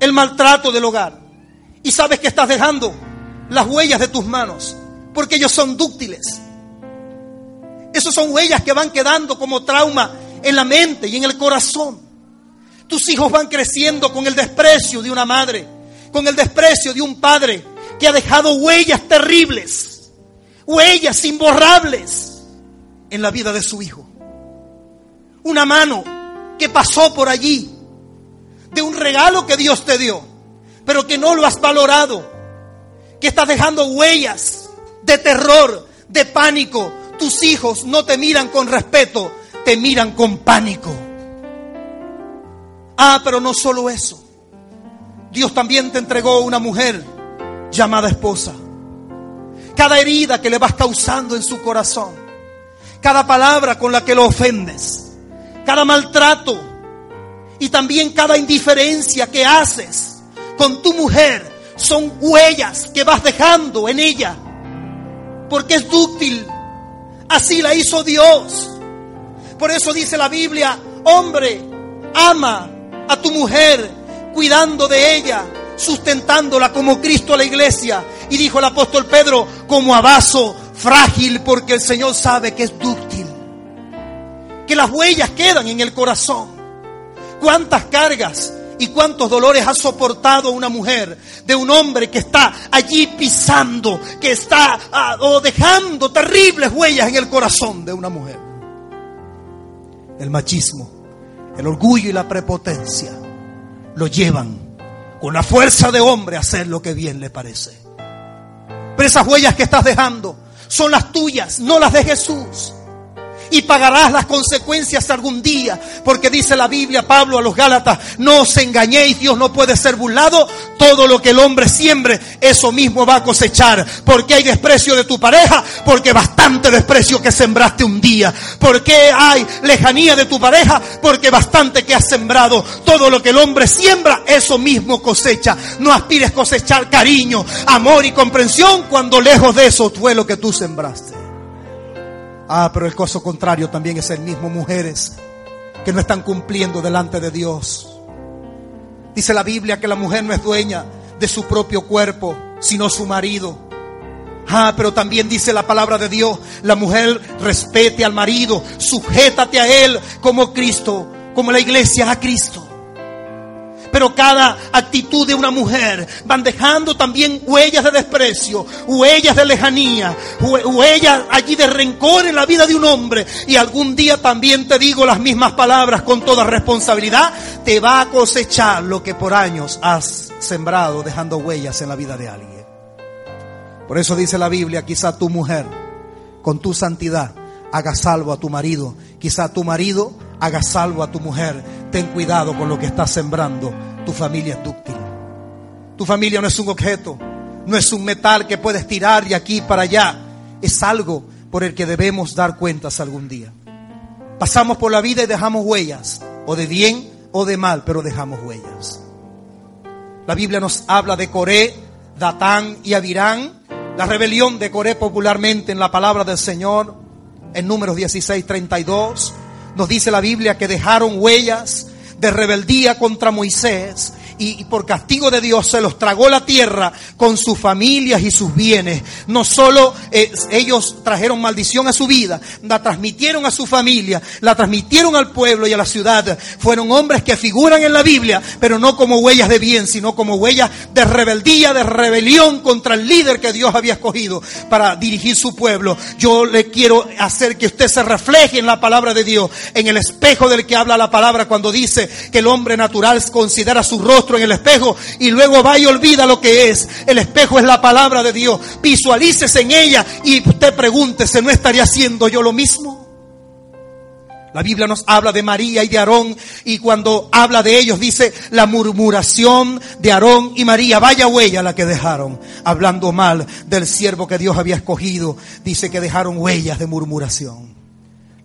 El maltrato del hogar. Y sabes que estás dejando las huellas de tus manos, porque ellos son dúctiles. Esas son huellas que van quedando como trauma en la mente y en el corazón. Tus hijos van creciendo con el desprecio de una madre, con el desprecio de un padre que ha dejado huellas terribles, huellas imborrables en la vida de su hijo. Una mano que pasó por allí, de un regalo que Dios te dio, pero que no lo has valorado, que estás dejando huellas de terror, de pánico. Tus hijos no te miran con respeto, te miran con pánico. Ah, pero no solo eso. Dios también te entregó una mujer llamada esposa. Cada herida que le vas causando en su corazón, cada palabra con la que lo ofendes, cada maltrato y también cada indiferencia que haces con tu mujer son huellas que vas dejando en ella. Porque es dúctil. Así la hizo Dios. Por eso dice la Biblia, hombre, ama a tu mujer, cuidando de ella, sustentándola como Cristo a la iglesia. Y dijo el apóstol Pedro, como a vaso frágil, porque el Señor sabe que es dúctil. Que las huellas quedan en el corazón. ¿Cuántas cargas y cuántos dolores ha soportado una mujer de un hombre que está allí pisando, que está ah, o dejando terribles huellas en el corazón de una mujer? El machismo el orgullo y la prepotencia lo llevan con la fuerza de hombre a hacer lo que bien le parece. Pero esas huellas que estás dejando son las tuyas, no las de Jesús y pagarás las consecuencias algún día, porque dice la Biblia, Pablo a los Gálatas, no os engañéis, Dios no puede ser burlado, todo lo que el hombre siembre, eso mismo va a cosechar, porque hay desprecio de tu pareja, porque bastante desprecio que sembraste un día, porque hay lejanía de tu pareja, porque bastante que has sembrado, todo lo que el hombre siembra, eso mismo cosecha, no aspires cosechar cariño, amor y comprensión cuando lejos de eso fue lo que tú sembraste. Ah, pero el caso contrario también es el mismo, mujeres que no están cumpliendo delante de Dios. Dice la Biblia que la mujer no es dueña de su propio cuerpo, sino su marido. Ah, pero también dice la palabra de Dios, la mujer respete al marido, sujétate a él como Cristo, como la iglesia a Cristo. Pero cada actitud de una mujer van dejando también huellas de desprecio, huellas de lejanía, huellas allí de rencor en la vida de un hombre. Y algún día también te digo las mismas palabras con toda responsabilidad, te va a cosechar lo que por años has sembrado dejando huellas en la vida de alguien. Por eso dice la Biblia, quizá tu mujer, con tu santidad, haga salvo a tu marido. Quizá tu marido haga salvo a tu mujer. Ten cuidado con lo que estás sembrando. Tu familia es dúctil. Tu familia no es un objeto, no es un metal que puedes tirar de aquí para allá. Es algo por el que debemos dar cuentas algún día. Pasamos por la vida y dejamos huellas, o de bien o de mal, pero dejamos huellas. La Biblia nos habla de Coré, Datán y Abirán, la rebelión de Coré popularmente en la palabra del Señor, en números 16, 32, nos dice la Biblia que dejaron huellas de rebeldía contra Moisés y, por castigo de Dios se los tragó la tierra con sus familias y sus bienes. No solo eh, ellos trajeron maldición a su vida, la transmitieron a su familia, la transmitieron al pueblo y a la ciudad. Fueron hombres que figuran en la Biblia, pero no como huellas de bien, sino como huellas de rebeldía, de rebelión contra el líder que Dios había escogido para dirigir su pueblo. Yo le quiero hacer que usted se refleje en la palabra de Dios, en el espejo del que habla la palabra cuando dice que el hombre natural considera su rostro en el espejo y luego va y olvida lo que es. El espejo es la palabra de Dios. Visualícese en ella y usted pregúntese, ¿no estaría haciendo yo lo mismo? La Biblia nos habla de María y de Aarón y cuando habla de ellos dice la murmuración de Aarón y María, vaya huella la que dejaron, hablando mal del siervo que Dios había escogido, dice que dejaron huellas de murmuración.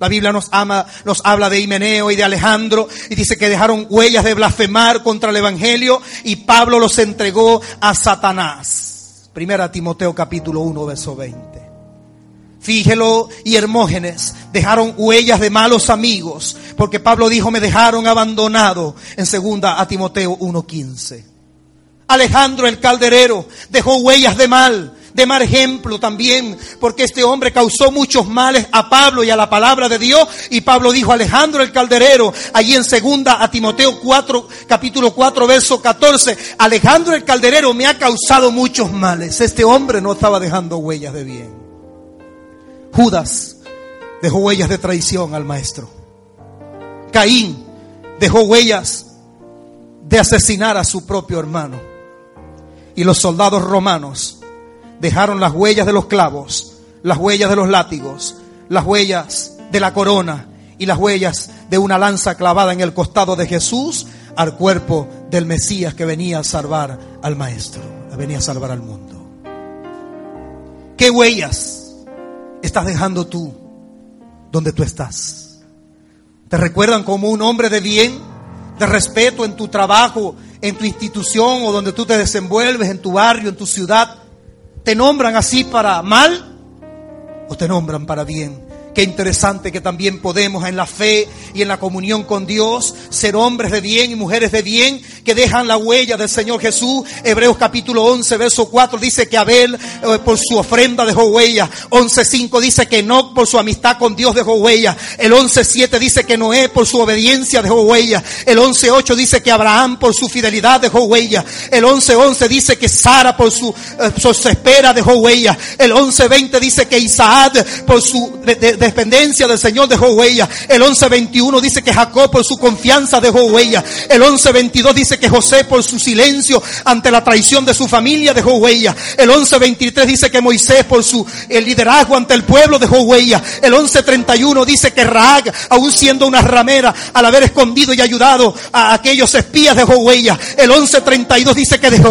La Biblia nos ama, nos habla de Himeneo y de Alejandro y dice que dejaron huellas de blasfemar contra el evangelio y Pablo los entregó a Satanás. Primera Timoteo capítulo 1 verso 20. Fígelo y Hermógenes dejaron huellas de malos amigos, porque Pablo dijo, me dejaron abandonado en segunda a Timoteo 1:15. Alejandro el calderero dejó huellas de mal, de mal ejemplo también, porque este hombre causó muchos males a Pablo y a la palabra de Dios. Y Pablo dijo, Alejandro el calderero, allí en segunda a Timoteo 4, capítulo 4, verso 14, Alejandro el calderero me ha causado muchos males. Este hombre no estaba dejando huellas de bien. Judas dejó huellas de traición al maestro. Caín dejó huellas de asesinar a su propio hermano. Y los soldados romanos dejaron las huellas de los clavos, las huellas de los látigos, las huellas de la corona y las huellas de una lanza clavada en el costado de Jesús al cuerpo del Mesías que venía a salvar al Maestro, venía a salvar al mundo. ¿Qué huellas estás dejando tú donde tú estás? ¿Te recuerdan como un hombre de bien, de respeto en tu trabajo, en tu institución o donde tú te desenvuelves, en tu barrio, en tu ciudad? ¿Te nombran así para mal o te nombran para bien? Qué interesante que también podemos en la fe y en la comunión con Dios ser hombres de bien y mujeres de bien que dejan la huella del Señor Jesús. Hebreos capítulo 11, verso 4 dice que Abel eh, por su ofrenda dejó huella. 11.5 dice que no por su amistad con Dios dejó huella. El 11.7 dice que Noé por su obediencia dejó huella. El 11.8 dice que Abraham por su fidelidad dejó huella. El 11.11 dice que Sara por su, eh, espera dejó huella. El 11.20 dice que Isaac por su dependencia del Señor dejó huella. El 11.21 dice que Jacob por su confianza dejó huella. El 11.22 dice que José por su silencio ante la traición de su familia dejó huella. El 11.23 dice que Moisés por su liderazgo ante el pueblo dejó huella. El 11.31 dice que Raag, aún siendo una ramera, al haber escondido y ayudado a aquellos espías dejó huella. El 11.32 dice que de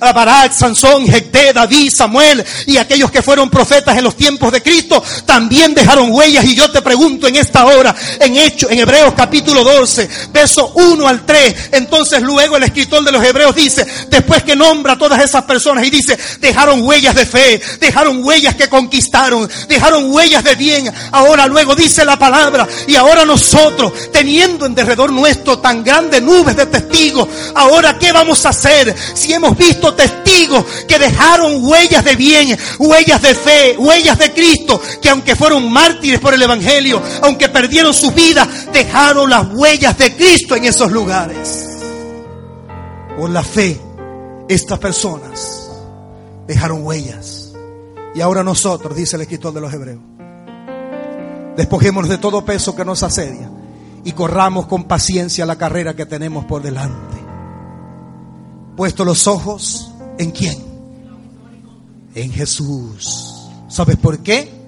Barak, Sansón, Jecté, David, Samuel y aquellos que fueron profetas en los tiempos de Cristo también dejaron huellas y yo te pregunto en esta hora, en Hecho, en Hebreos capítulo 12, verso 1 al 3, entonces luego el escritor de los Hebreos dice, después que nombra a todas esas personas y dice, dejaron huellas de fe, dejaron huellas que conquistaron, dejaron huellas de bien. Ahora luego dice la palabra y ahora nosotros, teniendo en derredor nuestro tan grandes nubes de testigos, ahora ¿qué vamos a hacer si hemos visto testigos que dejaron huellas de bien, huellas de fe, huellas de Cristo, que aunque fueron mártires por el Evangelio, aunque perdieron su vida, dejaron las huellas de Cristo en esos lugares? Por la fe, estas personas dejaron huellas. Y ahora nosotros, dice el escritor de los Hebreos, despojémonos de todo peso que nos asedia y corramos con paciencia la carrera que tenemos por delante. Puesto los ojos en quién? En Jesús. ¿Sabes por qué?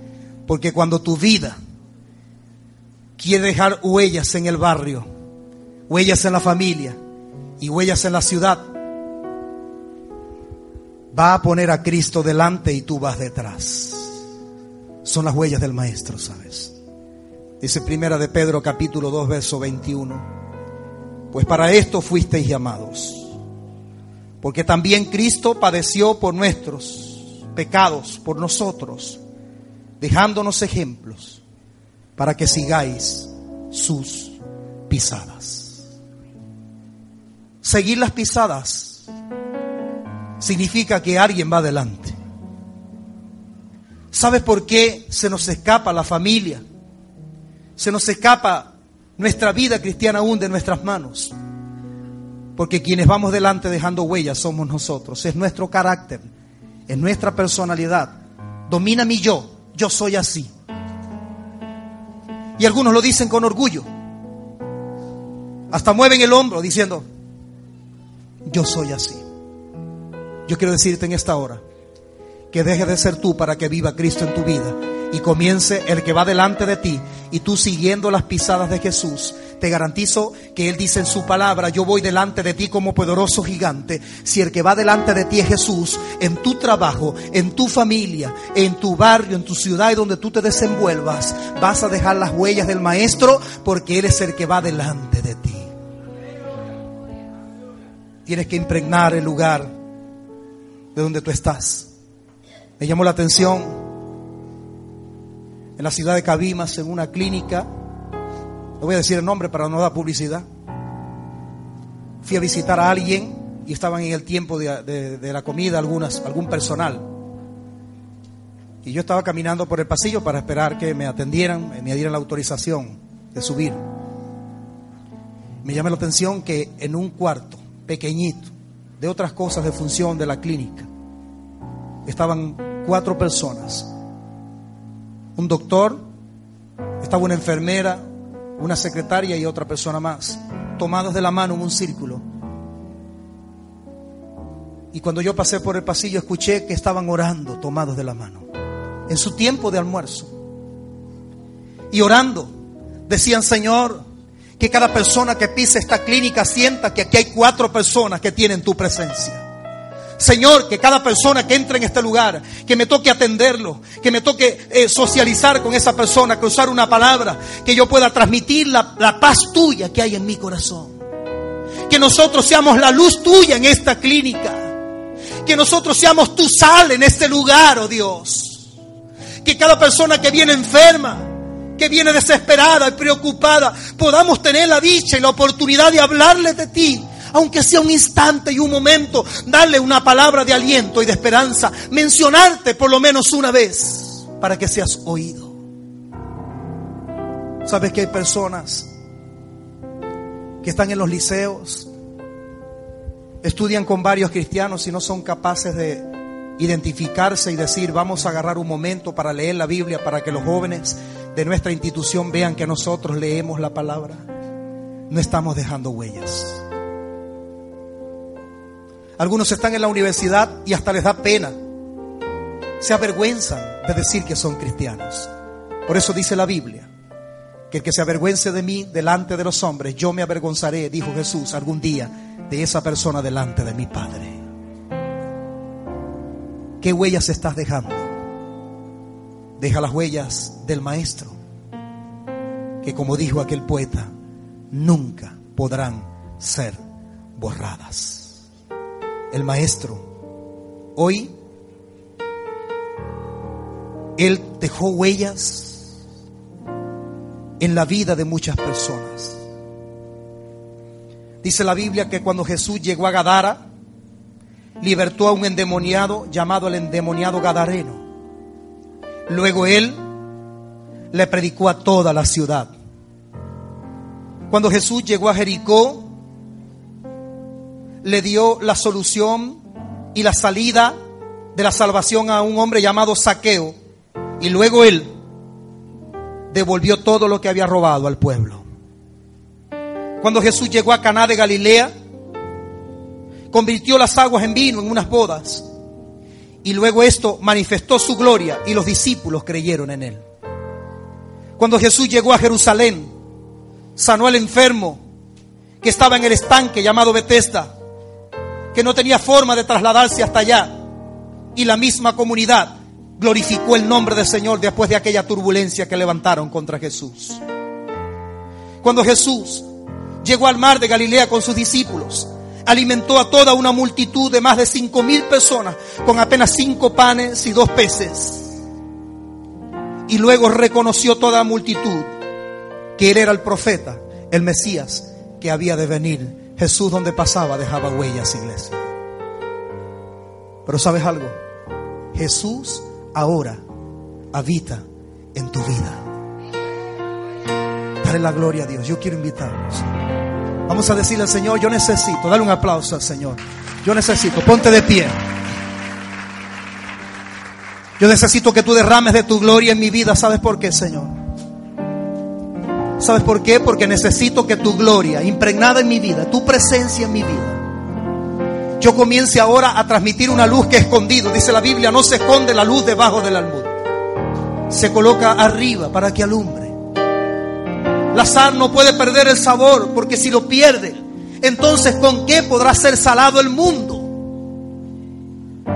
Porque cuando tu vida quiere dejar huellas en el barrio, huellas en la familia y huellas en la ciudad, va a poner a Cristo delante y tú vas detrás. Son las huellas del Maestro, ¿sabes? Dice primera de Pedro capítulo 2 verso 21. Pues para esto fuisteis llamados. Porque también Cristo padeció por nuestros pecados, por nosotros, dejándonos ejemplos para que sigáis sus pisadas. Seguir las pisadas significa que alguien va adelante. ¿Sabes por qué se nos escapa la familia? Se nos escapa nuestra vida cristiana aún de nuestras manos. Porque quienes vamos delante dejando huellas somos nosotros. Es nuestro carácter, es nuestra personalidad. Domina mi yo. Yo soy así. Y algunos lo dicen con orgullo. Hasta mueven el hombro diciendo, yo soy así. Yo quiero decirte en esta hora que deje de ser tú para que viva Cristo en tu vida y comience el que va delante de ti y tú siguiendo las pisadas de Jesús. Te garantizo que Él dice en su palabra, yo voy delante de ti como poderoso gigante. Si el que va delante de ti es Jesús, en tu trabajo, en tu familia, en tu barrio, en tu ciudad y donde tú te desenvuelvas, vas a dejar las huellas del Maestro porque Él es el que va delante de ti. Tienes que impregnar el lugar de donde tú estás. Me llamó la atención en la ciudad de Cabimas, en una clínica, no voy a decir el nombre para no dar publicidad, fui a visitar a alguien y estaban en el tiempo de, la comida algunas, algún personal. Y yo estaba caminando por el pasillo para esperar que me atendieran, me dieran la autorización de subir. Me llamó la atención que en un cuarto pequeñito de otras cosas de función de la clínica estaban cuatro personas un doctor, estaba una enfermera, una secretaria y otra persona más, tomados de la mano en un círculo. Y cuando yo pasé por el pasillo escuché que estaban orando tomados de la mano, en su tiempo de almuerzo. Y orando, decían, Señor, que cada persona que pise esta clínica sienta que aquí hay cuatro personas que tienen tu presencia. Señor, que cada persona que entre en este lugar, que me toque atenderlo, que me toque eh, socializar con esa persona, usar una palabra, que yo pueda transmitir la, la paz tuya que hay en mi corazón. Que nosotros seamos la luz tuya en esta clínica. Que nosotros seamos tu sal en este lugar, oh Dios. Que cada persona que viene enferma, que viene desesperada y preocupada, podamos tener la dicha y la oportunidad de hablarle de ti aunque sea un instante y un momento, darle una palabra de aliento y de esperanza, mencionarte por lo menos una vez para que seas oído. ¿Sabes que hay personas que están en los liceos, estudian con varios cristianos y no son capaces de identificarse y decir, vamos a agarrar un momento para leer la Biblia, para que los jóvenes de nuestra institución vean que nosotros leemos la palabra? No estamos dejando huellas. Algunos están en la universidad y hasta les da pena. Se avergüenzan de decir que son cristianos. Por eso dice la Biblia, que el que se avergüence de mí delante de los hombres, yo me avergonzaré, dijo Jesús, algún día de esa persona delante de mi Padre. ¿Qué huellas estás dejando? deja las huellas del Maestro, que como dijo aquel poeta, nunca podrán ser borradas. El Maestro, hoy, Él dejó huellas en la vida de muchas personas. Dice la Biblia que cuando Jesús llegó a Gadara, libertó a un endemoniado llamado el endemoniado Gadareno. Luego él le predicó a toda la ciudad. Cuando Jesús llegó a Jericó, le dio la solución y la salida de la salvación a un hombre llamado Saqueo. Y luego él devolvió todo lo que había robado al pueblo. Cuando Jesús llegó a Caná de Galilea, convirtió las aguas en vino en unas bodas. Y luego esto manifestó su gloria y los discípulos creyeron en él. Cuando Jesús llegó a Jerusalén, sanó al enfermo que estaba en el estanque llamado Bethesda, que no tenía forma de trasladarse hasta allá. Y la misma comunidad glorificó el nombre del Señor después de aquella turbulencia que levantaron contra Jesús. Cuando Jesús llegó al mar de Galilea con sus discípulos, alimentó a toda una multitud de más de cinco mil personas con apenas cinco panes y dos peces. Y luego reconoció toda la multitud que él era el profeta, el Mesías que había de venir. Jesús donde pasaba dejaba huellas, iglesia. Pero sabes algo, Jesús ahora habita en tu vida. Dale la gloria a Dios. Yo quiero invitarlos. Vamos a decirle al Señor, yo necesito, dale un aplauso al Señor. Yo necesito, ponte de pie. Yo necesito que tú derrames de tu gloria en mi vida. ¿Sabes por qué, Señor? ¿Sabes por qué? Porque necesito que tu gloria, impregnada en mi vida, tu presencia en mi vida, yo comience ahora a transmitir una luz que he escondido. Dice la Biblia, no se esconde la luz debajo del almud. Se coloca arriba para que alumbre. La sal no puede perder el sabor porque si lo pierde, entonces ¿con qué podrá ser salado el mundo?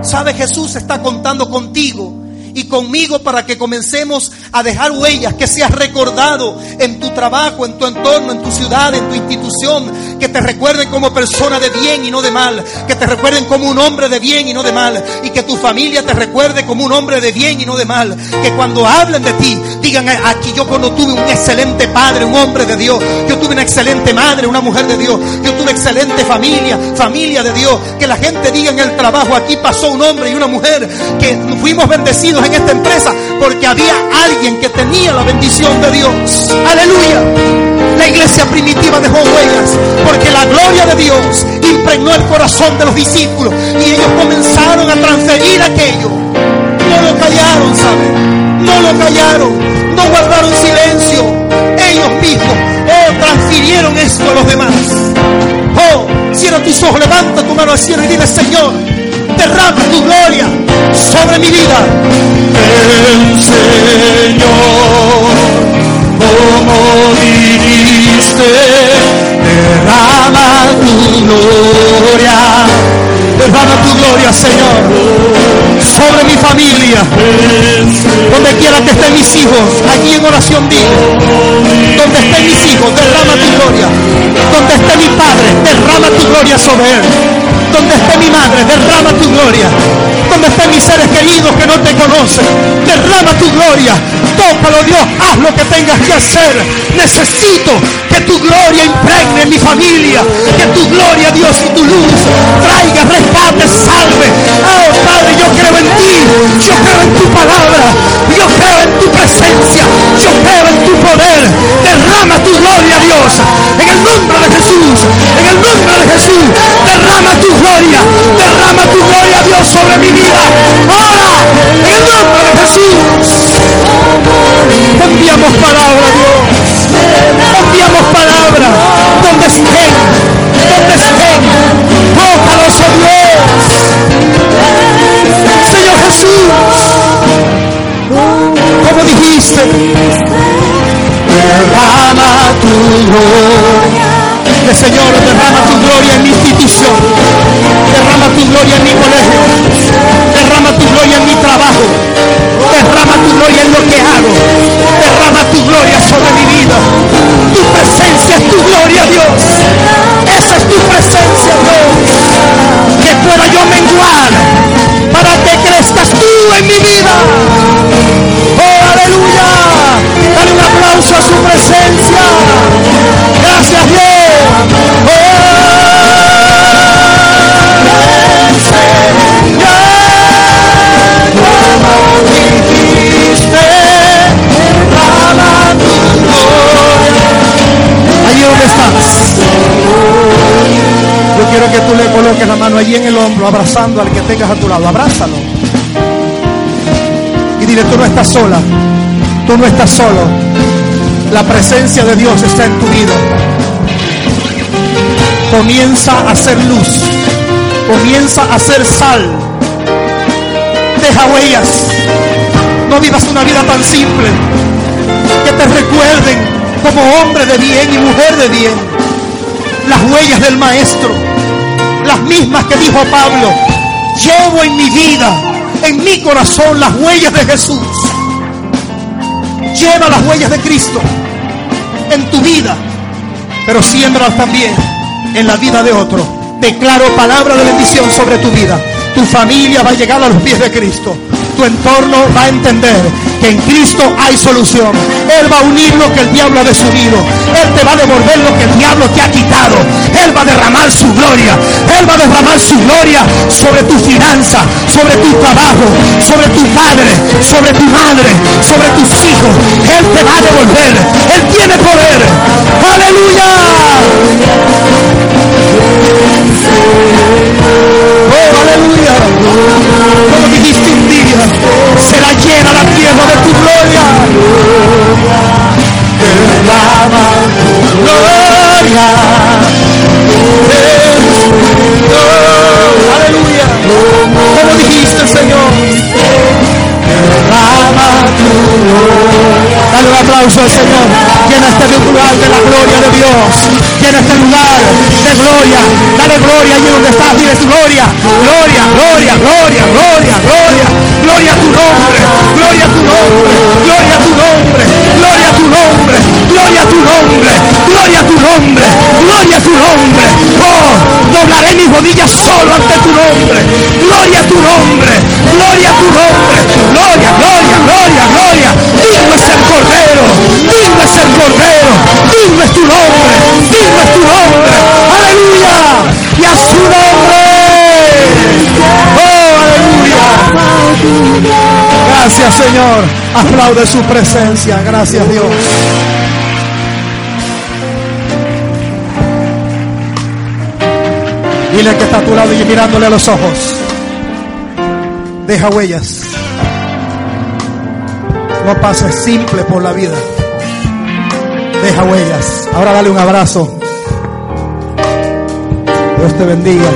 ¿Sabe Jesús está contando contigo? Y conmigo para que comencemos a dejar huellas, que seas recordado en tu trabajo, en tu entorno, en tu ciudad, en tu institución, que te recuerden como persona de bien y no de mal, que te recuerden como un hombre de bien y no de mal, y que tu familia te recuerde como un hombre de bien y no de mal, que cuando hablen de ti digan, aquí yo cuando tuve un excelente padre, un hombre de Dios, yo tuve una excelente madre, una mujer de Dios, yo tuve excelente familia, familia de Dios, que la gente diga en el trabajo, aquí pasó un hombre y una mujer, que fuimos bendecidos en esta empresa porque había alguien que tenía la bendición de Dios. Aleluya. La iglesia primitiva dejó huellas porque la gloria de Dios impregnó el corazón de los discípulos y ellos comenzaron a transferir aquello. No lo callaron, ¿saben? No lo callaron, no guardaron silencio. Ellos mismos, oh, transfirieron esto a los demás. Oh, cierra tus ojos, levanta tu mano al cielo y dile, Señor, derrama tu gloria sobre mi vida. El Señor, como viniste, derrama tu gloria. Derrama tu gloria, Señor, sobre mi familia. Donde quiera que estén mis hijos, aquí en oración vive. Donde estén mis hijos, derrama tu gloria. Donde esté mi padre, derrama tu gloria sobre él. Donde esté mi madre, derrama tu gloria. Donde estén mis seres queridos que no te conocen, derrama tu gloria. Tópalo, Dios, haz lo que tengas que hacer. Necesito que tu gloria impregne mi familia. Que tu gloria, Dios, y tu luz traiga rescate, salve. Oh, Padre, yo creo en ti. Yo creo en tu palabra. Yo creo en tu presencia. Yo creo en tu poder. Derrama tu gloria, Dios. En el nombre de Jesús. En el nombre de Jesús. Derrama tu gloria. Derrama tu gloria, Dios, sobre mi vida. Ahora, en el nombre de Jesús. Enviamos palabra, Dios. Enviamos palabra. Donde estén. Donde estén. Tócalos, oh Dios. Señor Jesús diste, derrama tu gloria. Señor, derrama tu gloria en mi institución, derrama tu gloria en mi colegio, derrama tu gloria en mi trabajo, derrama tu gloria en lo que hago, derrama tu gloria sobre mi vida. Abrazando al que tengas a tu lado. Abrázalo. Y dile, tú no estás sola. Tú no estás solo. La presencia de Dios está en tu vida. Comienza a hacer luz. Comienza a hacer sal. Deja huellas. No vivas una vida tan simple. Que te recuerden como hombre de bien y mujer de bien. Las huellas del Maestro. Las mismas que dijo Pablo. Llevo en mi vida, en mi corazón, las huellas de Jesús. Lleva las huellas de Cristo en tu vida, pero siembra también en la vida de otro. Declaro palabra de bendición sobre tu vida. Tu familia va a llegar a los pies de Cristo. Tu entorno va a entender que en Cristo hay solución. Él va a unir lo que el diablo ha desunido. Él te va a devolver lo que el diablo te ha quitado. Él va a derramar su gloria. Él va a derramar su gloria sobre tu finanza, sobre tu trabajo, sobre tu padre, sobre tu madre, sobre tus hijos. Él te va a devolver. Él tiene poder. Aleluya. Aplaude su presencia. Gracias Dios. Dile que está a tu lado y mirándole a los ojos. Deja huellas. No pases simple por la vida. Deja huellas. Ahora dale un abrazo. Dios te bendiga.